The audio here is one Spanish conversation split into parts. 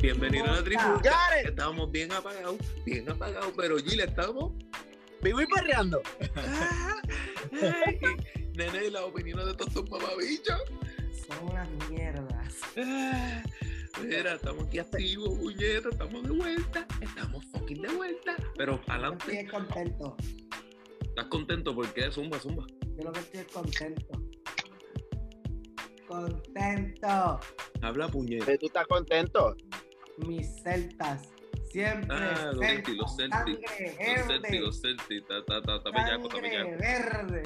Bienvenido a la tribu. Estábamos bien apagados, bien apagados, pero Gil, estamos. Vivo y perreando. Ay, Nene, las opiniones de todos estos mamabichos. Son unas mierdas. Mira, estamos aquí activos, puñeta, estamos de vuelta, estamos fucking de vuelta. Pero adelante, estoy contento. ¿estás contento? porque Zumba, zumba. Yo lo que estoy es contento. Contento. Habla puñeta. ¿Tú estás contento? Mis celtas. Siempre. Ah, los celtas, los Celtic. Sangre Los verde. Celtic, los bellaco, verde.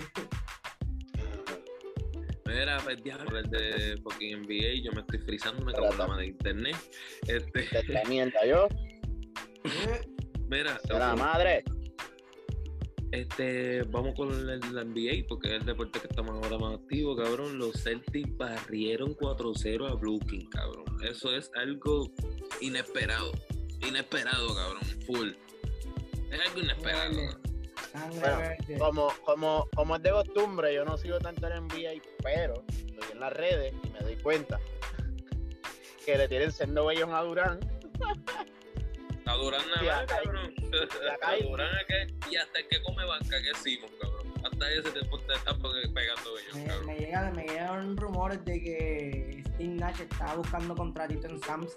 Mira, pues diablo, el de fucking NBA, yo me estoy frizando, me cago en la mano de internet. Este, Te yo. Mira, la madre. Este, vamos con el, la NBA, porque es el deporte que estamos ahora más activo, cabrón. Los Celtics barrieron 4-0 a Brooklyn, cabrón. Eso es algo inesperado. Inesperado, cabrón. Full. Es algo inesperado. Bueno. Como, como, como es de costumbre, yo no sigo tanto en NBA, pero estoy en las redes y me doy cuenta que le tienen sendo bellos a Durán. A Durán nada más, cabrón. hay- Durán es que, y hasta el que come banca, que decimos, cabrón. Hasta ese tiempo te está pegando ellos, Me, cabrón. me, llega, me llegaron rumores de que Steve Nash estaba buscando contratito en Sams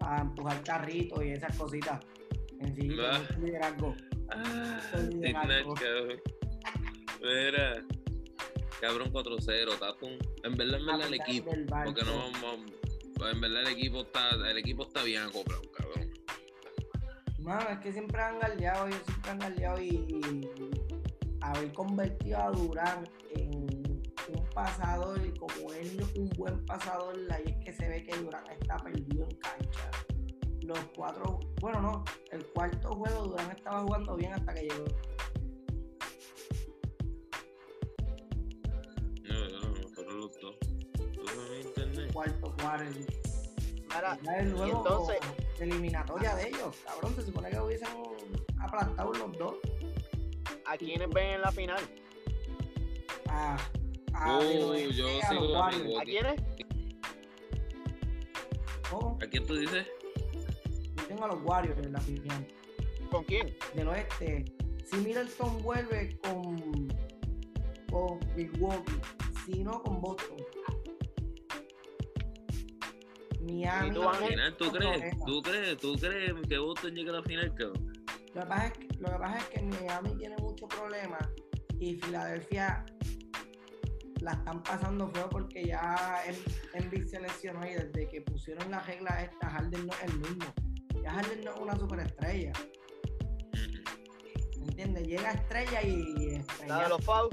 para empujar carritos y esas cositas. En sí, Ah. mucho liderazgo. Ah, Steve Nash, cabrón. Mira, cabrón 4-0, tapón. En verdad, en verdad, el equipo. Porque no vamos. En verdad, el equipo está, el equipo está bien acoplado, cabrón. Mano, es que siempre han galdeado, ellos siempre han galdeado y haber convertido a Durán en un pasador y como él un buen pasador, ahí es que se ve que Durán está perdido en cancha. Los cuatro, bueno no, el cuarto juego Durán estaba jugando bien hasta que llegó. No, no, no, fueron los dos. Tú no ves internet. cuarto cuarto. El y juego entonces, eliminatoria de ellos, cabrón, se supone que hubiesen aplastado los dos. ¿a quiénes ven en la final? A, a, de los yo a sigo los a Warriors. mi ¿A quiénes? ¿Cómo? ¿A quién tú dices? Yo tengo a los Warriors en la final. ¿Con quién? Del oeste. Si Middleton vuelve con, con Milwaukee, si no con Boston. Miami. ¿Y tú, ¿A la tú crees? ¿Tú crees? ¿Tú crees que Boston llegue a la final, cabrón? Lo que, pasa es que, lo que pasa es que Miami tiene muchos problemas y Filadelfia la están pasando feo porque ya Embiid se lesionó y desde que pusieron la regla esta, Harden no es el mismo. Ya Harden no es una superestrella. ¿Me entiendes? Llega estrella y La estrella. de los FAU.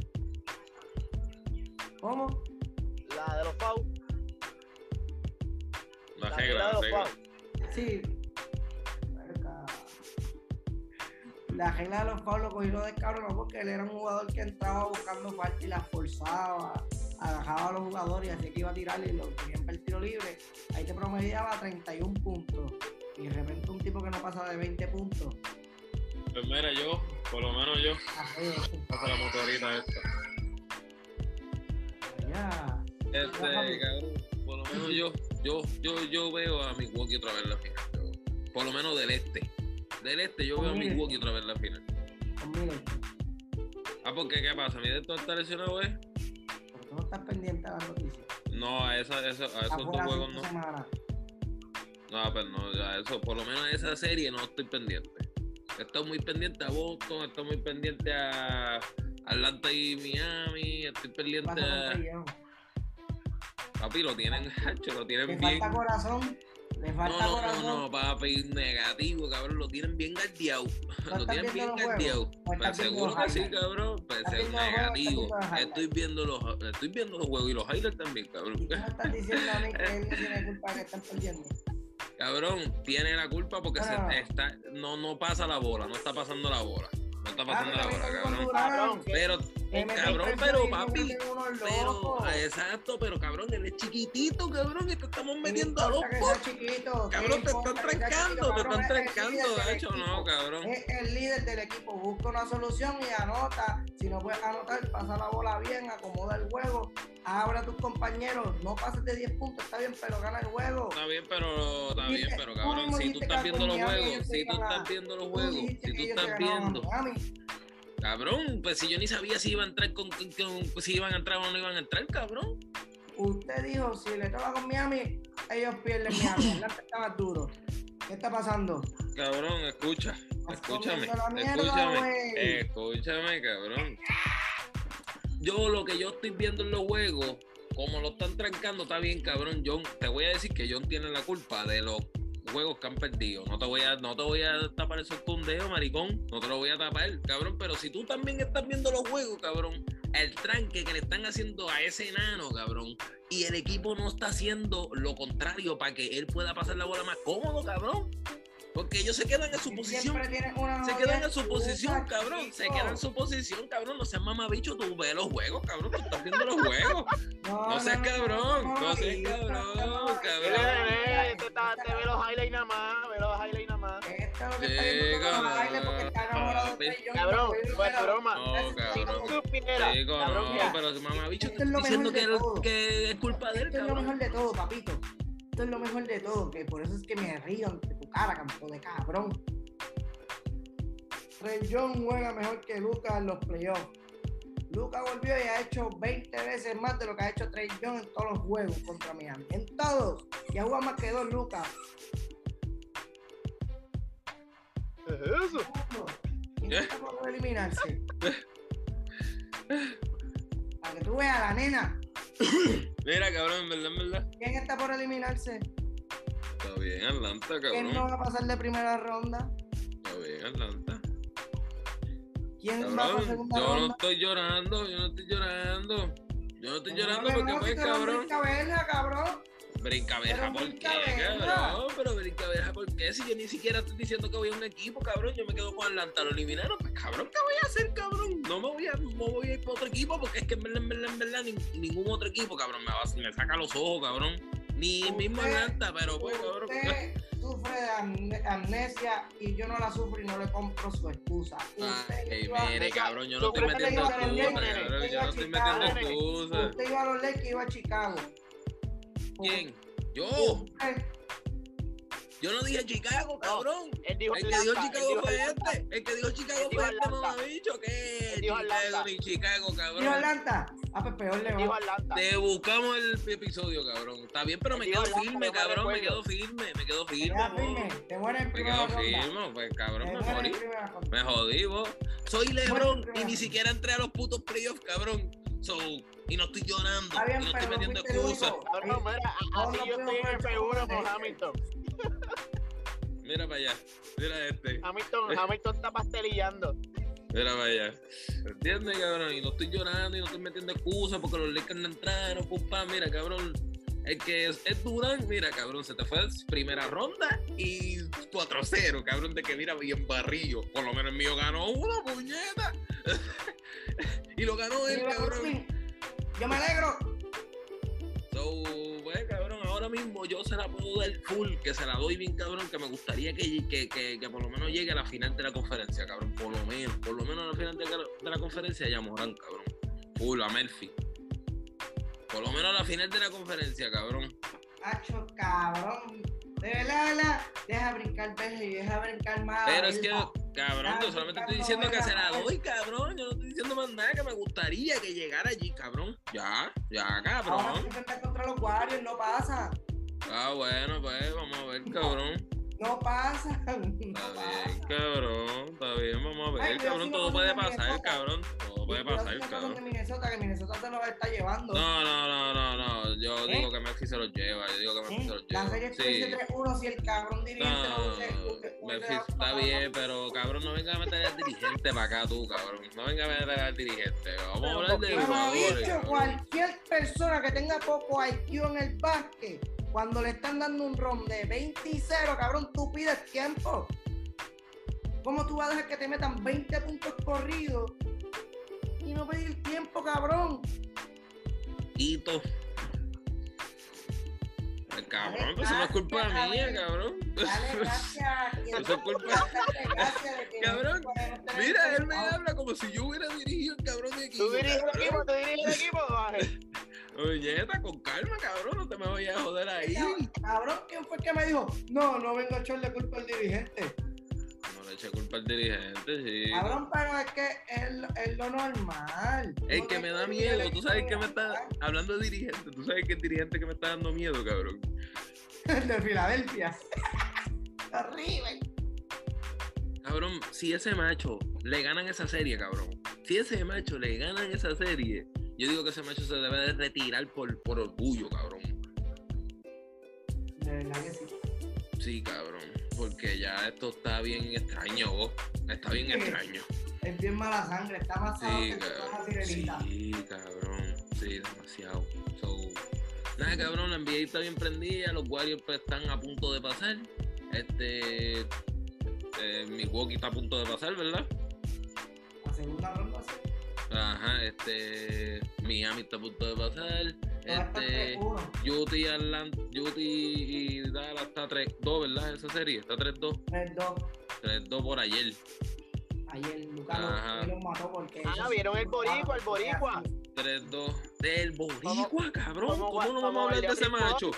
¿Cómo? La de los FAU. La La regla, de la los regla. FAU. Sí. La regla de los lo cogió de cabrón porque él era un jugador que entraba buscando falta y la forzaba, agarraba a los jugadores y así que iba a tirarle y lo tenían para el tiro libre. Ahí te promediaba 31 puntos. Y de repente un tipo que no pasa de 20 puntos. Pues mira, yo, por lo menos yo, Así, pasa la motorita esta. ya. Este, cabrón, lo menos yo, yo, yo, yo veo a Milwaukee otra vez en la final. Por lo menos del este. Del este yo veo a. Milwaukee otra vez en la final. Ah, porque ¿qué pasa? ¿Middleton está lesionado, eh? Pero tú no estás pendiente de las noticias. No, a, esa, esa, a esos dos juegos no. No, pues no, ya eso, por lo menos a esa serie no estoy pendiente. Estoy muy pendiente a Boston, estoy muy pendiente a Atlanta y Miami, estoy pendiente a... Papi, lo tienen hacho, lo Le tienen bien... falta corazón. Le No, falta no, corazón. no, no, papi, negativo, cabrón, lo tienen bien guardiado. ¿No Lo tienen bien viendo los guardiado. juegos? ¿O Pues estás viendo seguro los que sí, cabrón. Pues ¿Estás es juegos negativo. Estoy viendo los, estoy viendo los juegos y los highlights también, cabrón. ¿Y tú me estás diciendo a mí que él no tiene culpa que están perdiendo? Cabrón, tiene la culpa porque se está, no, no pasa la bola, no está pasando la bola. No está Ah, pasando la bola, me cabrón. Pero, me cabrón, den pero papi, pero, locos. exacto, pero cabrón, él es chiquitito, cabrón, y te estamos metiendo a los chiquito, ¿qué Cabrón, te están trancando, te cabrón? están trancando, de hecho, no, cabrón. Es el líder del equipo, busca una solución y anota. Si no puedes anotar, pasa la bola bien, acomoda el juego, abre a tus compañeros, no pases de 10 puntos, está bien, pero gana el juego. Está bien, pero está bien, pero cabrón, si tú estás viendo los juegos, si tú estás viendo los juegos, si tú estás viendo. Cabrón, pues si yo ni sabía si iba a entrar con, si iban a entrar o no iban a entrar, cabrón. Usted dijo, si le toca con Miami, ellos pierden Miami. Atlanta más duro. ¿Qué está pasando? Cabrón, escucha, escúchame, mierda, escúchame, escúchame, cabrón. Yo lo que yo estoy viendo en los juegos, como lo están trancando, está bien, cabrón. John, te voy a decir que John tiene la culpa de los juegos que han perdido. No te voy a, no te voy a tapar esos tundeos, maricón. No te lo voy a tapar, cabrón. Pero si tú también estás viendo los juegos, cabrón, el tranque que le están haciendo a ese enano, cabrón, y el equipo no está haciendo lo contrario para que él pueda pasar la bola más cómodo, cabrón. Porque ellos se quedan en su Y posición. Se quedan en su posición, cabrón. Se quedan en su posición, cabrón. No seas mamabicho, tú ves los juegos, cabrón. Tú estás viendo los juegos. No seas cabrón, no seas cabrón, cabrón. te ve los highlights nada más, ve los highlights nada más. Esto es lo que Sí, está viendo con los cabrón. pues broma. No, Si cabrón. tú supieras, Chico, cabrón, pero mamabicho, diciendo que, es culpa de él, es lo mejor de todo, papito. Esto es lo mejor de todo, que por eso es que me río ante tu cara, campo de cabrón. Trey Young juega mejor que Lucas en los playoffs. Lucas volvió y ha hecho 20 veces más de lo que ha hecho Trey Young en todos los juegos contra Miami. En todos. Y ha jugado más que dos Lucas. ¿qué es eso? ¿Quién ¿Eh? está eliminarse? Para que tú veas a la nena. Mira, cabrón, en verdad, en verdad. ¿Quién está por eliminarse? Está bien, Atlanta, ¿Quién no cabrón. va a pasar de primera ronda? Está bien, Atlanta. ¿Quién va a Cabrón, segunda yo no ronda? estoy llorando, yo no estoy llorando. Yo no estoy llorando no, porque, no, si cabrón. brincaverga, cabrón. Brincabeja, ¿por qué, cabrón? Pero brincabeja, ¿por qué? Si yo ni siquiera estoy diciendo que voy a un equipo, cabrón, yo me quedo con Atlanta, lo eliminaron, pues cabrón, ¿qué voy a hacer, cabrón? No me voy a, no voy a ir para otro equipo porque es que en verdad, en verdad, en verdad, ni- ningún otro equipo, cabrón, me, va, me saca los ojos, cabrón. Ni el mismo Usted- Atlanta, pero pues, cabrón. Usted sufre de amne- amnesia y yo no la sufro y no le compro su excusa. Usted Ay, mire, cabrón, yo no estoy metiendo cabrón, yo no estoy metiendo nene. excusas. Usted iba a los Lakers y iba a Chicago. ¿Quién? Yo, yo no dije Chicago, cabrón. Él dijo El que dijo Atlanta, él Chicago dijo fue Atlanta. este. El que dijo Chicago Él dijo fue este, dicho que Él dijo Chicago ni Chicago, ¿Dijo cabrón. Atlanta? Ah, pues peor le Él dijo va. Atlanta. Te buscamos el episodio, cabrón. Está bien, pero me dijo quedo Atlanta, firme, cabrón. Me quedo firme, me quedo firme. firme. Te mueres en Me quedo ronda. firme, pues cabrón, me morí. Me jodí, vos. Soy Lebron y ni siquiera entré a los putos playoffs, cabrón. So, y no estoy llorando. Bien, y no estoy no metiendo excusas. único. Cabrón, mira, así yo estoy en fuimos por el F1 con Hamilton. Mira para allá. Mira este. Hamilton, Hamilton está pastelillando. Mira para allá. ¿Entiendes, cabrón? Y no estoy llorando y no estoy metiendo excusas porque los Lakers no entraron, pum, pam. Mira, cabrón. El que es, es Durán, mira, cabrón, se te fue primera ronda y 4-0, cabrón, de que mira bien barrillo. Por lo menos el mío ganó una puñeta. y lo ganó él, cabrón. Yo me alegro. So, pues, cabrón, ahora mismo yo se la puedo dar full, que se la doy bien, cabrón, que me gustaría que, que, que, que por lo menos llegue a la final de la conferencia, cabrón. Por lo menos, por lo menos a la final de, de la conferencia ya Morán, cabrón. Full, a Murphy. Por lo menos a la final de la conferencia, cabrón. Hacho, cabrón. De verdad, de verdad, deja brincar y deja brincar más. Pero es que. Cabrón, Ah, yo solamente estoy diciendo que se la verga, doy, cabrón. Yo no estoy diciendo más nada, que me gustaría que llegara allí, cabrón. Ya, ya, Ahora cabrón. enfrenta contra los Warriors, no pasa. Ah, bueno, pues, vamos a ver, cabrón. No pasa. No Está pasa. bien, cabrón. Está bien, vamos a ver, Ay, cabrón. si no Todo puede pasar, cabrón. Puede pasar, no pasa cabrón. de Minnesota, que Minnesota se los está llevando. No, no, no, no, no. Yo ¿Eh? digo que Messi se los lleva. Yo digo que Messi ¿Eh? se los La lleva. serie Sí. estuviese 3-1 si el cabrón dirigente no No, hubiese está bien, pero cabrón, no venga a meter al dirigente para acá tú, cabrón. No venga a meter al dirigente. Vamos a Pero hablar de jugadores. dicho cualquier persona que tenga poco IQ en el básquet, cuando le están dando un ron de 20 y 0, cabrón, tú pides tiempo. ¿Cómo tú vas a dejar que te metan 20 puntos corridos no pedir tiempo, cabrón? Quito. Cabrón, pues eso no es culpa mía, cabrón. Dale gracias. Eso es culpa- Cabrón, Mira, él me habla como si yo hubiera dirigido el cabrón de equipo. ¿Tú diriges el equipo? ¿Tú diriges el equipo? Ángel? Oye, está con calma, cabrón, no te me vayas a joder ahí. Cabrón, ¿quién fue el que me dijo? No, no vengo a echarle culpa al dirigente. Culpa al dirigente, sí. Cabrón, pero es que es, lo- es lo normal. El Uno que me da miedo, tú sabes que me está hablando de dirigente, tú sabes que el dirigente que me está dando miedo, cabrón. El de Filadelfia. Horrible. Cabrón, si ese macho le ganan esa serie, cabrón. Si ese macho le ganan esa serie, yo digo que ese macho se debe de retirar por, por orgullo, cabrón. De verdad que sí. Sí, cabrón. Porque ya esto está bien extraño, vos. Está bien Sí. extraño. Es bien mala sangre, está más Sí, que. Sí, cabrón. Sí, demasiado. So, nada, cabrón, la NBA está bien prendida. Los Warriors pues, están a punto de pasar. Este. Eh, Milwaukee está a punto de pasar, ¿verdad? La segunda ronda sí. Ajá, este. Miami está a punto de pasar. Este. 3-1. Utah y Atlanta, Utah y Dallas está 3-2, ¿verdad? Esa serie está 3-2. 3-2. 3-2 por ayer. Ayer Lucas lo- Ajá. él los mató porque. Ah, ¿vieron el boricua, el boricua? 3-2 del Boricua, cabrón. vamos- ¿Cómo no vamos a hablar de ese macho?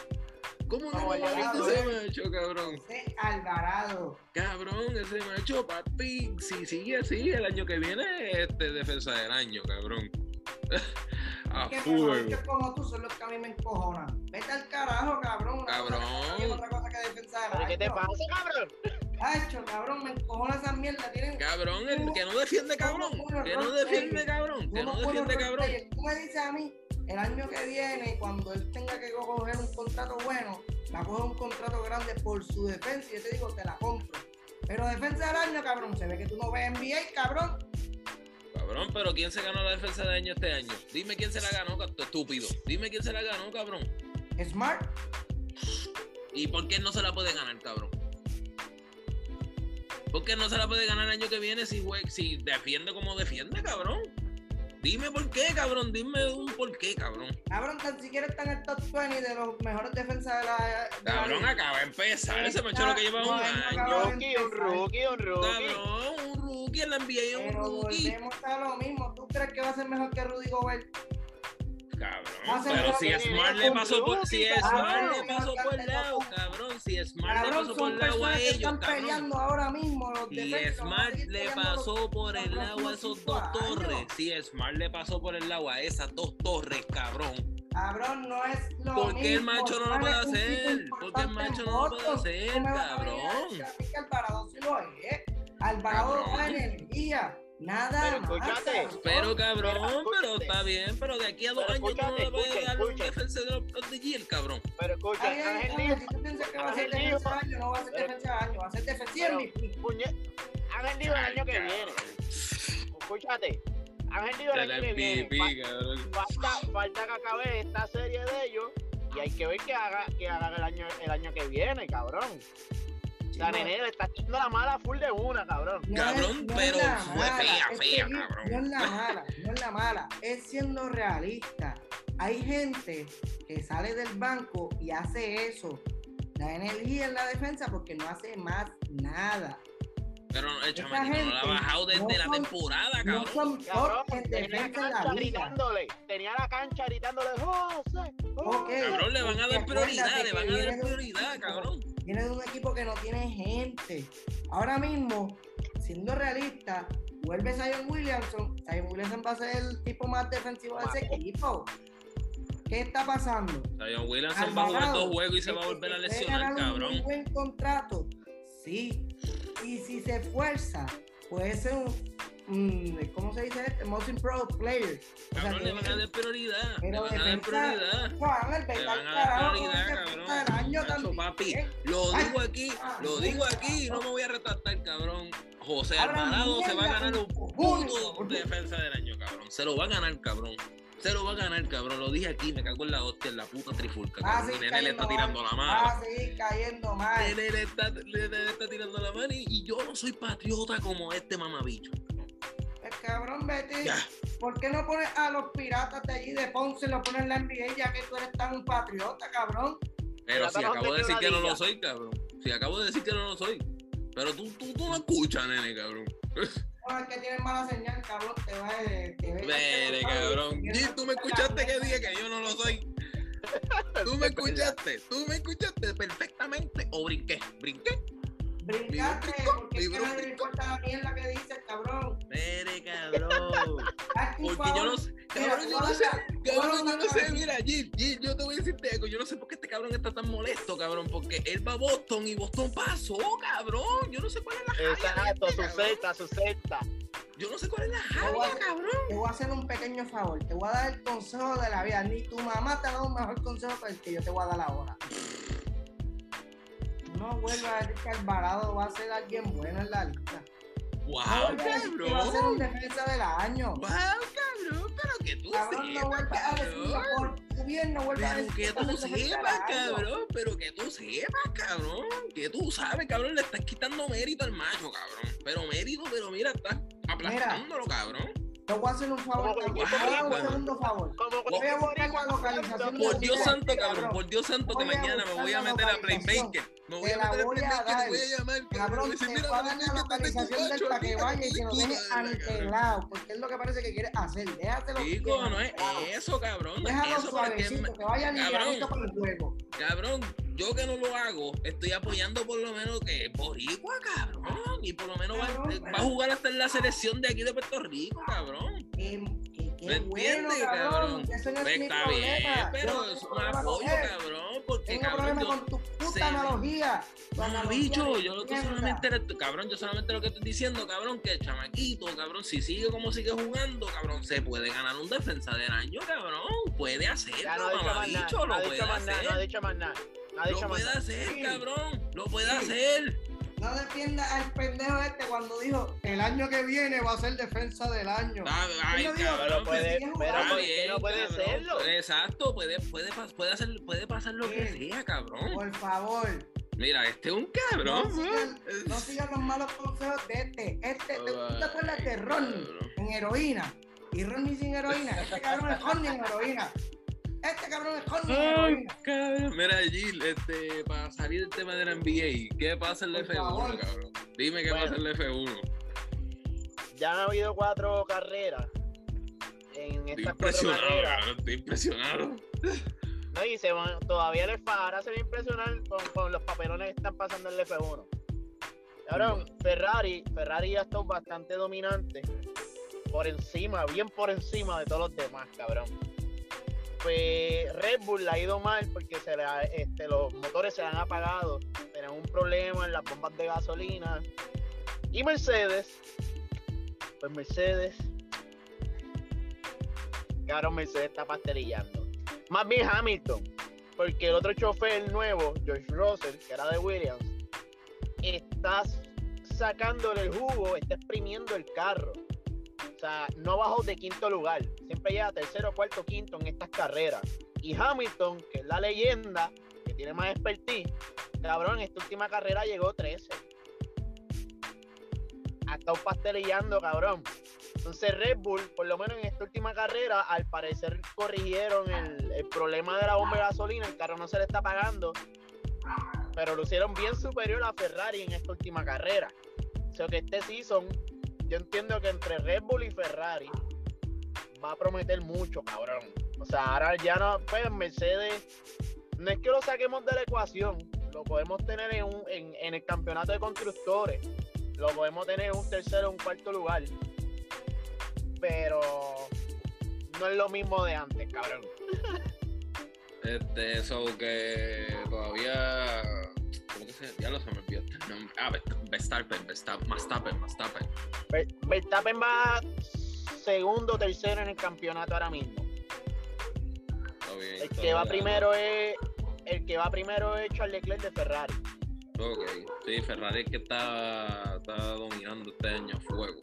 ¿Cómo no Vamos a hablar de ese macho, cabrón? José Alvarado. Cabrón, ese macho, papi, si sigue así, el año que viene, este defensa del año, cabrón. a que mejor como tú son los que a mí me encojonan. Vete al carajo, cabrón. Cabrón. cosa que- otra cosa que defensa del ¿Pero qué te pasa, cabrón? Hacho, cabrón, me encojona esa mierda. Tienen Cabrón, el que no defiende, cabrón. Que no defiende, cabrón. Que no defiende, cabrón. Tú me dices a mí, el año que viene, cuando él tenga que coger un contrato bueno, va a coger un contrato grande por su defensa y yo te digo, te la compro. Pero defensa del año, cabrón, se ve que tú no ves NBA, cabrón. Cabrón, pero ¿quién se ganó la defensa del año este año? Dime quién se la ganó, estúpido. Dime quién se la ganó, cabrón. Smart, ¿Y por qué no se la puede ganar, cabrón? ¿Por qué no se la puede ganar el año que viene si, jue- si defiende como defiende, cabrón? Dime por qué, cabrón. Dime un por qué, cabrón. cabrón, tan siquiera está en el top 20 de los mejores defensas de la. de Cabrón, acaba de empezar. Ese macho lo que lleva un No, año. cabrón. Rookie, un rookie, un rookie. Cabrón, un en la NBA es un volvemos a lo mismo. ¿Tú crees que va a ser mejor que Rudy Gobert? Cabrón, pero si Smart le pasó por, si. Smart le pasó por el lado, cabrón, si Smart le pasó por el lado a ellos, están peleando ahora mismo los Si Smart le pasó por el lado a esos dos torres, si Smart le pasó por el lado a esas dos torres, cabrón. Cabrón, no es lo ¿Por qué el mismo. macho no lo puede es hacer? ¿Por qué el macho no lo puede hacer, ¿Cómo me vas a venir a cabrón? A Alvarado da energía. Nada Pero más. escúchate, cabrón. Pero cabrón, pero escúchate. está bien, pero de aquí a dos Pero años tú no le puedes escucha, dar un defensa de los de Giel, cabrón. Pero escucha, Ay, ay, Ángel ay, si tú piensas que va a ser defensa del año, no va a ser pero- defensa del año, va a ser pero, MVP. puñe- Ángel dijo el año que viene. Escúchate, Ángel dijo el año que viene. Falta, falta que acabe esta serie de ellos y hay que ver que haga, que hagan el año, el año que viene, cabrón. La nene le está echando la mala full de una, cabrón. No Cabrón, es- no pero la fue mala, fea, fea, que cabrón. No es la mala, no es la mala, es siendo realista. Hay gente que sale del banco y hace eso. Da energía en la defensa porque no hace más nada. Pero el Esa chamaquito no la ha bajado desde no la son- temporada, No cabrón. son Cabrón, tenía la cancha la gritándole, tenía la cancha gritándole, José, Ok. Cabrón, le van a dar prioridad, le van a dar prioridad, cabrón. Viene de un equipo que no tiene gente. Ahora mismo, siendo realista, vuelve Zion Williamson. Zion Williamson va a ser el tipo más defensivo de ese equipo. ¿Qué está pasando? Zion Williamson va a jugar dos juegos y se va a volver a puede lesionar, un cabrón. Muy buen contrato. Sí. Y si se esfuerza, puede ser un. Mm, ¿Cómo se dice este? Most Improved Player. O sea, le van a dar prioridad. Le pero van a dar defensa- prioridad. Le van a dar prioridad, cabrón. papi, ¿eh? lo Ay, digo aquí, ah, lo digo aquí y no me voy a retractar, cabrón. José Alvarado se va a ganar un puto cabrón. defensa del año, cabrón. Se lo va a ganar, cabrón. Se lo va a ganar, cabrón. Lo dije aquí, me cago en la hostia, en la puta trifulca, Va a cabrón. Y seguir Nene le está tirando mal. la mano. a seguir cayendo mal. Nene le está, Nene le está tirando la mano y, y yo no soy patriota como este mamabicho. El cabrón, vete. Ya. ¿Por qué no pones a los piratas de allí de Ponce y lo pones en la NBA ya que tú eres tan patriota, cabrón? Pero si acabo de decir que no lo soy, cabrón. Si acabo de decir que no lo soy. Pero tú, tú, tú no escuchas, nene, cabrón. No, es que tienes mala señal, cabrón. Te va ve- Vere, cabrón. Gil, tú me escuchaste que dije que yo no lo soy. Tú me escuchaste, tú me escuchaste perfectamente. O brinqué, brinqué. Brincaste, Brincó, porque es que no brincó. importa la mierda que dices, cabrón. Vere, cabrón. Porque yo no sé, Mira, cabrón, yo no sé, cabrón, yo no sé, Mira, Gil, Gil, yo te voy a decirte algo, yo no sé por qué este cabrón está tan molesto, cabrón, porque él va a Boston y Boston pasó, cabrón, yo no sé cuál es la Exacto, su secta, su secta. yo no sé cuál es la voy a- jaya, cabrón. Te voy a hacer un pequeño favor. Te voy a dar el consejo de la vida. Ni tu mamá te ha dado un mejor consejo que el que yo te voy a dar ahora. No vuelvas a decir que Alvarado va a ser alguien bueno en la lista. Wow, que va a ser un cabrón. defensa del año. Wow, cabrón, pero que tú Cabrón, no sepas, vuelvas a decir cabrón. por tu bien, no a Pero que tú sepas, cabrón, pero que tú sepas, cabrón, que tú sabes, cabrón, le estás quitando mérito al macho, cabrón. Pero mérito, pero mira, estás aplastándolo, cabrón. Te voy a hacer un favor. Voy a un segundo favor. Voy a buscar la localización Por Dios santo, cabrón, por Dios santo, que mañana me voy a meter a. Playmaker. Me voy a la meter a voy a Playmaker voy a llamar, cabrón. Te voy a dar la localización del para que vaya y que lo hijo de deje la cabrón. antelado, porque es lo que parece que quiere hacer. Déjatelo. Chico, no es eso, cabrón. Déjalo suavecito, que vaya ni cabrón. ahorita para el juego. Cabrón, yo que no lo hago, estoy apoyando por lo menos que Boricua, cabrón. Y por lo menos va, Cabrón, eh, pero- va a jugar hasta en la selección de aquí de Puerto Rico, cabrón. ¿Me bueno, entiendes, cabrón. cabrón? que Eso no es Pues mi está bien, problema. pero Yo es un apoyo, cabrón. Porque, Tengo cabrón, problema yo, con tu se- analogía. Tu No, bicho, yo lo que solamente era- cabrón, yo solamente lo que estoy diciendo, cabrón, que el chamaquito, cabrón, si sigue como sigue jugando, cabrón, se puede ganar un defensa del año, cabrón. Puede hacerlo, Ya no ha dicho más nada. mamabicho, No lo ha puede dicho más nada. No ha hacer. dicho más nada. No ha Lo dicho más puede hacer, cabrón. Lo puede hacer. No defienda al pendejo este cuando dijo el año que viene va a ser defensa del año. Ah, Ay, digo, cabrón, Pero puede, pero jugando. ¿por qué no puede cabrón. serlo. Exacto, puede, puede, puede, hacer, puede pasar lo que sea, cabrón. Por favor, Mira, este es un no cabrón. sigan, ¿no? no sigan los malos consejos de este. Este, ¿tú Ay, te acuerdas de Ronnie cabrón. en heroína? Y Ronnie sin heroína. Este cabrón es Ronnie en heroína. Este cabrón es en Ay, cabrón. Mira, Gil, este, para salir del tema de la NBA, ¿qué pasa en la Por F1, favor. cabrón? Dime qué Bueno. pasa en la F1. Ya han habido cuatro carreras. En Estoy estas cuatro impresionado, carreras. cabrón, estoy impresionado. No, y se van- todavía les ahora se va a impresionar con, con los papelones que están pasando en el F1. Cabrón, Ferrari, Ferrari ya está bastante dominante. Por encima, bien por encima de todos los demás, cabrón. Pues Red Bull le ha ido mal porque este, los motores se han apagado. Tienen un problema en las bombas de gasolina. Y Mercedes, pues Mercedes, cabrón, Mercedes está pastelillando. Más bien Hamilton, porque el otro chofer nuevo, George Russell, que era de Williams, está sacándole el jugo, está exprimiendo el carro. O sea, no bajó de quinto lugar, siempre llega tercero, cuarto, quinto en estas carreras. Y Hamilton, que es la leyenda, que tiene más expertise, cabrón, en esta última carrera llegó 13. Ha estado pastelillando, cabrón. Entonces Red Bull, por lo menos en esta última carrera, al parecer corrigieron el, problema de la bomba de gasolina, el carro no se le está pagando, pero lo hicieron bien superior a Ferrari en esta última carrera. O sea que este season, yo entiendo que entre Red Bull y Ferrari va a prometer mucho, cabrón. O sea, ahora ya no, pues Mercedes, no es que lo saquemos de la ecuación, lo podemos tener en, un- en, en el campeonato de constructores, lo podemos tener en un tercero o un cuarto lugar, pero no es lo mismo de antes, cabrón. Este, eso que todavía. ¿Cómo que se Ya lo se me olvidó este nombre. Ah, Verst- Verstappen, Verstappen, Verstappen, Verstappen. Ver- Verstappen va segundo o tercero en el campeonato ahora mismo. Bien. El que va bien. primero es el que va primero es Charles Leclerc de Ferrari. Ok, sí, Ferrari es que está, está dominando este año fuego.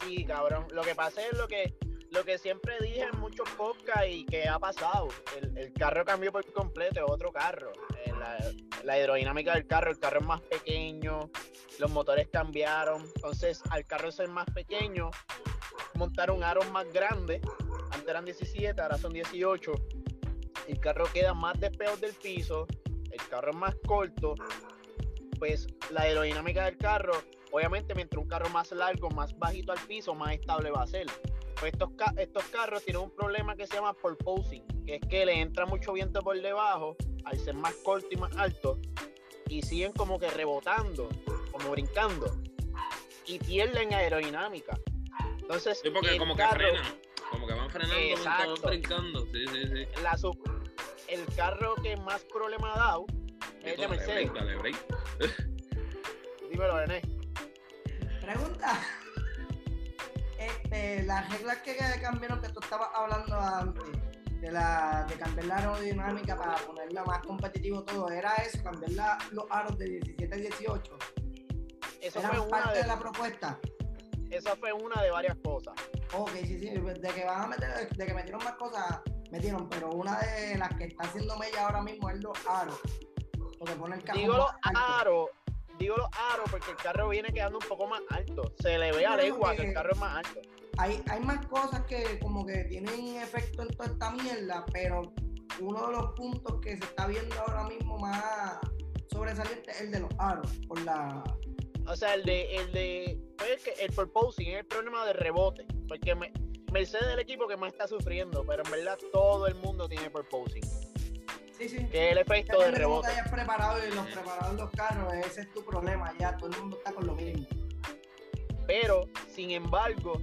Sí, cabrón. Lo que pasa es lo que lo que siempre dije en muchos podcasts y que ha pasado. El, el carro cambió por completo, es otro carro. Eh, La, la aerodinámica del carro, el carro es más pequeño, los motores cambiaron. Entonces, al carro ser más pequeño, montaron aros más grandes. Antes eran 17, ahora son 18. El carro queda más despegado del piso, el carro es más corto, pues la aerodinámica del carro, obviamente mientras un carro más largo, más bajito al piso, más estable va a ser. Pues estos, estos carros tienen un problema que se llama porposing, que es que le entra mucho viento por debajo, al ser más corto y más alto, y siguen como que rebotando, como brincando, y pierden aerodinámica. Entonces, sí, porque como que frenan, como que van frenando, van brincando. Sí, sí, sí. La el carro que más problema ha dado es el de Mercedes. Dale, break, Dímelo, René. Pregunta. Este, las reglas que cambiaron que tú estabas hablando antes, de, la, de cambiar la aerodinámica para ponerla más competitivo todo, ¿era eso? ¿Cambiar los aros de 17 a 18? Eso fue una parte de, la propuesta? Esa fue una de varias cosas. Ok, sí, sí, de que van a meter, de que metieron más cosas, metieron, pero una de las que está haciendo Mella ahora mismo es los aros. Porque pone el carro digo los aros, digo los aros porque el carro viene quedando un poco más alto. Se le ve a legua que, que el carro es más alto. Hay, hay más cosas que como que tienen efecto en toda esta mierda, pero uno de los puntos que se está viendo ahora mismo más sobresaliente es el de los aros, por la o sea, el de, el de, pues, el proposing es el problema de rebote, porque Mercedes es el equipo que más está sufriendo, pero en verdad todo el mundo tiene proposing. Sí, sí. Que el efecto de rebote. hayas preparado y los preparados los carros, ese es tu problema, ya todo el mundo está con lo mismo. Pero, sin embargo,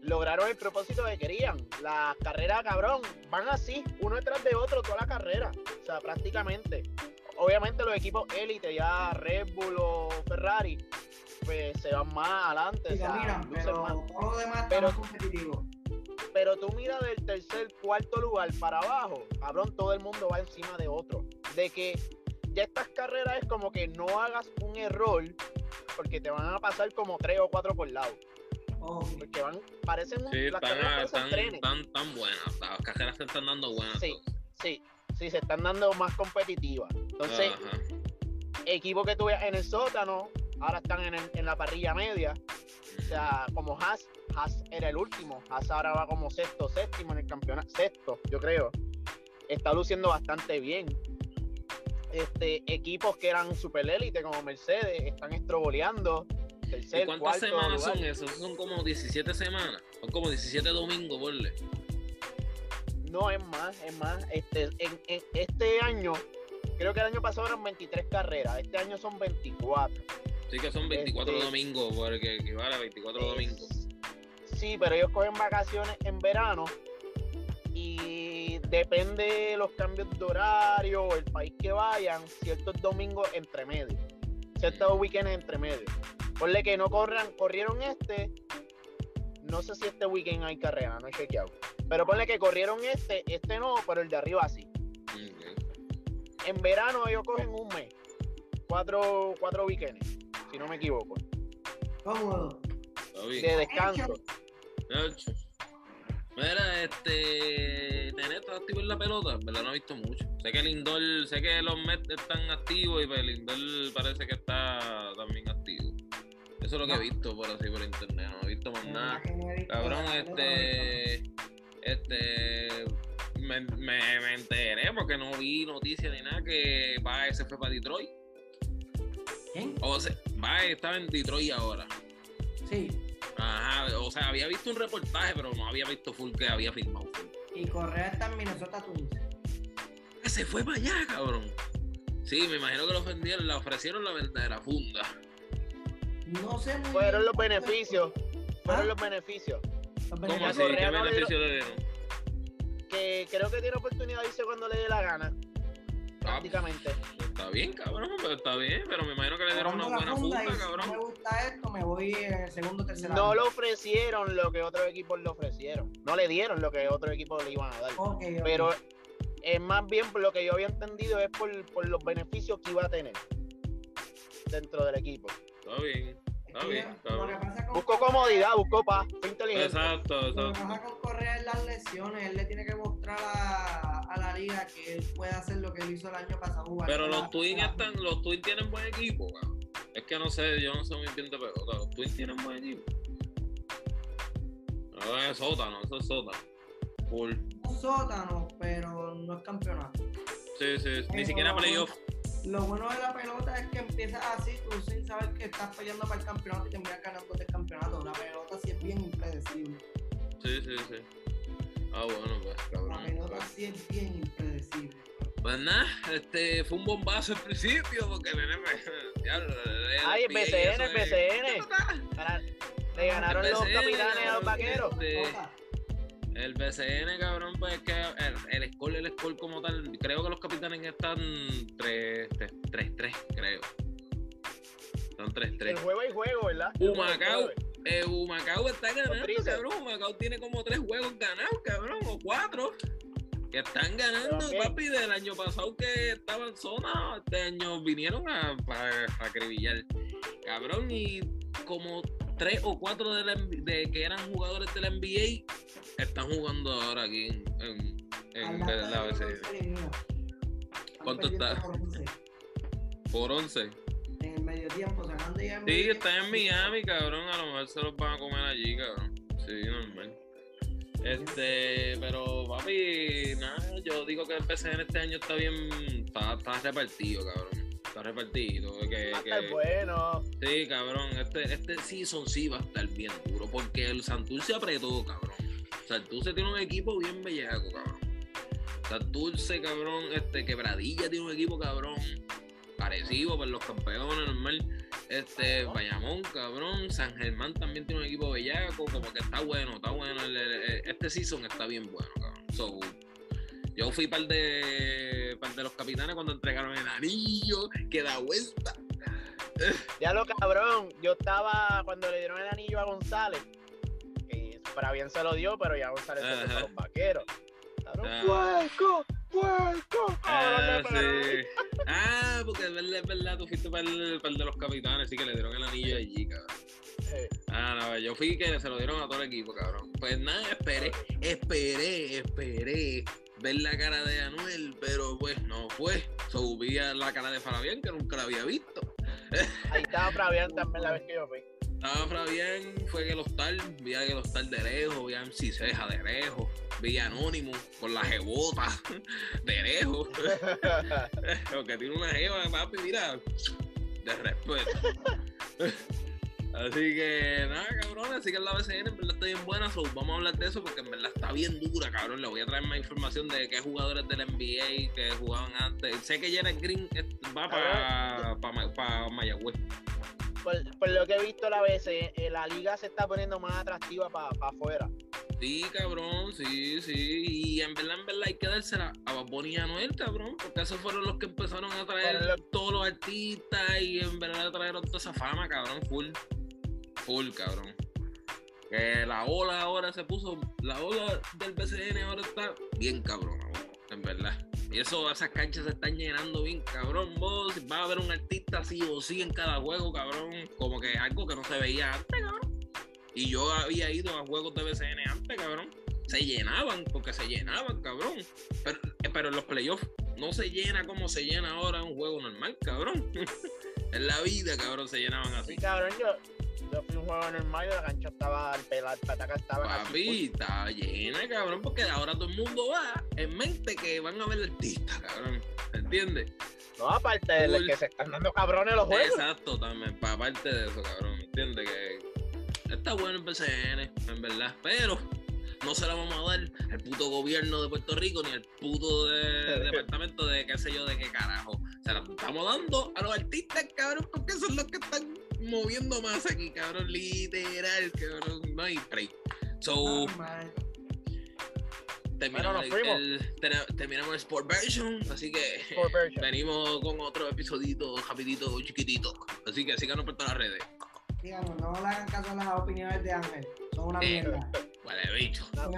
lograron el propósito que querían. La carrera, cabrón, van así, uno detrás de otro, toda la carrera. O sea, prácticamente obviamente los equipos élite, ya Red Bull o Ferrari, pues se van más adelante. pero todo lo demás pero, competitivo. Pero tú mira del tercer, cuarto lugar para abajo, cabrón, todo el mundo va encima de otro. De que ya estas carreras es como que no hagas un error, porque te van a pasar como tres o cuatro por lado. Porque van, parecen un, las carreras tan, tan, tan, buenas, las carreras se están dando buenas. Sí, sí, sí, se están dando más competitivas. Entonces, equipo que tuve en el sótano, ahora están en, la parrilla media. O sea, como Haas, Haas era el último. Haas ahora va como sexto, séptimo en el campeonato. Sexto, yo creo. Está luciendo bastante bien. Este, equipos que eran super élite como Mercedes están estroboleando. ¿Y ¿Cuántas semanas son esos? Son como 17 semanas. Son como 17 domingos, ponle. No, es más, es más. Este, en, este año, creo que el año pasado eran 23 carreras. Este año son 24. Sí, que son 24 este, domingos, porque equivale a 24 domingos. Sí, pero ellos cogen vacaciones en verano y depende de los cambios de horario o el país que vayan, ciertos domingos entre medio, ciertos mm. weekends entre medio. Ponle que no corran, corrieron este, no sé si este weekend hay carrera, no he chequeado. Pero ponle que corrieron este, este no, pero el de arriba sí. En verano ellos cogen un mes. Cuatro, cuatro weekends, si no me equivoco. Cómodo. De descanso. Mira, este. Tener todo activo en la pelota, ¿verdad? No he visto mucho. Sé que el indoor, sé que los Mets están activos y pues el indoor parece que está también activo. Eso es lo que he visto por así por internet, no he visto más nada. Cabrón, este. Este. Me, me, enteré porque no vi noticias ni nada que Baez se fue para Detroit. ¿Quién? O sea, Baez estaba en Detroit ahora. Sí. Ajá, o sea, había visto un reportaje, pero no había visto full que había filmado Y Correa está en Minnesota Twins. Se fue para allá, cabrón. Sí, me imagino que lo ofendieron, le ofrecieron la verdadera funda. No sé muy Fueron los beneficios. Fueron ¿Ah? los beneficios. ¿Cómo así? ¿Qué beneficio le dieron? Que creo que tiene oportunidad de irse cuando le dé la gana. Prácticamente. está bien, cabrón, pero está bien, pero me imagino que le dieron una buena funda, cabrón. Si no me gusta esto, me voy en el segundo tercer No lo ofrecieron lo que otros equipos le ofrecieron. No le dieron lo que otros equipos le iban a dar. pero es más bien por lo que yo había entendido es por, por los beneficios que iba a tener dentro del equipo. Está bien. Está bien, busco comodidad, busco paz, inteligente. Exacto, exacto. Lo que pasa con Correa es las lesiones. Él le tiene que mostrar a, a, la liga que él puede hacer lo que él hizo el año pasado. Pero los Twins están, los Twins tienen buen equipo, Es que no sé, yo no sé muy bien de pelota. Los Twins tienen buen equipo. No es sótano, eso es sótano. Full. Un sótano, pero no es campeonato. Sí, sí, ni siquiera playoff. Lo bueno de la pelota es que empiezas así, tú sin saber que estás peleando para el campeonato y terminas ganando el campeonato. La pelota sí es bien impredecible. Sí, sí, sí. Ah, bueno, pues, La cabrón. pelota sí es bien impredecible. Pues nada, este fue un bombazo al principio porque nene, me- ya, Ay, el eso el Le ganaron los capitanes a los vaqueros. este. El BCN, cabrón, pues es que el, el score, el score como tal, creo que los capitanes están 3-3, creo. Están 3-3. El juego y juego, ¿verdad? Humacao, eh, Humacao está ganando, cabrón. Humacao tiene como tres juegos ganados, cabrón, o cuatro. Que están ganando, papi, del año pasado que estaban zona, este año vinieron a, a, a acribillar. Cabrón, y como tres o cuatro de, la de que eran jugadores de la NBA están jugando ahora aquí en, en, en la se eliminó. ¿Cuánto Están está? Por por 11 11. En el medio tiempo, se llegar al Sí, medio está en. Miami, cabrón. A lo mejor se los van a comer allí, cabrón. Sí, normal. Este, pero papi, nada, yo digo que el PCN este año está bien, está, está repartido, cabrón. Está repartido. Que, Va a que- estar bueno. sí, cabrón, este, este season sí va a estar bien duro, porque el Santurce apretó, cabrón. Santurce tiene un equipo bien bellaco, cabrón. Santurce, cabrón, este, Quebradilla tiene un equipo, cabrón, parecido por los campeones, normal. Este. Bayamón, cabrón, San Germán también tiene un equipo bellaco, como que está bueno, está bueno. el- el- el- este season está bien bueno, cabrón. So, yo fui par de, par de los capitanes cuando entregaron el anillo, que da vuelta. Ya lo cabrón, yo estaba cuando le dieron el anillo a González. Para bien se lo dio, pero ya González se fue Ajá. a los vaqueros. Ah. puerco, puerco. Ah, cabrón, pero- sí. Ah, porque es verdad, es verdad, tú fuiste para el, de los capitanes, sí que le dieron el anillo allí, cabrón. Eh, Ah, no, yo fui que se lo dieron a todo el equipo, cabrón. Pues nada, esperé, esperé, esperé ver la cara de Anuel, pero pues no fue. Subía la cara de Fabián, que nunca la había visto. Ahí estaba Fabián también la vez que yo fui. Estaba Fabián, fue que el hostal, vi a el hostal de lejos, vi a MC Ceja de lejos, vi a Anónimo con la jebota de lejos. Lo que tiene una jeva, papi, mira, de respeto. Así que nada, cabrón, así que la BCN en verdad está bien buena, so, vamos a hablar de eso porque en verdad está bien dura, cabrón. Le voy a traer más información de qué jugadores del NBA que jugaban antes. Sé que Jared Green va para Mayagüez. Por, por lo que he visto la vez, eh, la liga se está poniendo más atractiva para afuera. Sí, cabrón, sí, sí. Y en verdad, en verdad hay que dársela a Bad Bunny y a Noel, cabrón, porque esos fueron los que empezaron a traer todos los artistas y en verdad trajeron toda esa fama, cabrón, full. Full, cabrón. Que la ola ahora se puso, la ola del BCN ahora está bien cabrón, en verdad. Y eso, esas canchas se están llenando bien, cabrón. Vos va a haber un artista sí o sí en cada juego, cabrón. Como que algo que no se veía antes, cabrón. Y yo había ido a juegos de BCN antes, cabrón. Se llenaban, porque se llenaban, cabrón. Pero, eh, pero en los playoffs no se llena como se llena ahora un juego normal, cabrón. en la vida, cabrón, se llenaban Sí, así. cabrón, yo, yo fui un juego normal y la cancha estaba, el el pataca estaba Papi, está llena, cabrón, porque ahora todo el mundo va en mente que van a ver artistas, cabrón. ¿Entiendes? No, aparte de Full. que se están dando cabrones los juegos. Exacto, también, para aparte de eso, cabrón, ¿entiendes? Que está bueno el PCN, en verdad, pero no se la vamos a dar al puto gobierno de Puerto Rico ni al puto de- departamento de qué sé yo, de qué carajo. Se la estamos dando a los artistas, cabrón, porque son los que están moviendo más aquí, cabrón, literal, cabrón, no hay break. So, Normal. terminamos, el- terminamos el Sport Version, así que Sport version. venimos con otro episodito rapidito, chiquitito. Así que síganos por todas las redes. Díganos, no le hagan caso a las opiniones de Ángel. Son una Eh. mierda. Vale, bicho. Ah.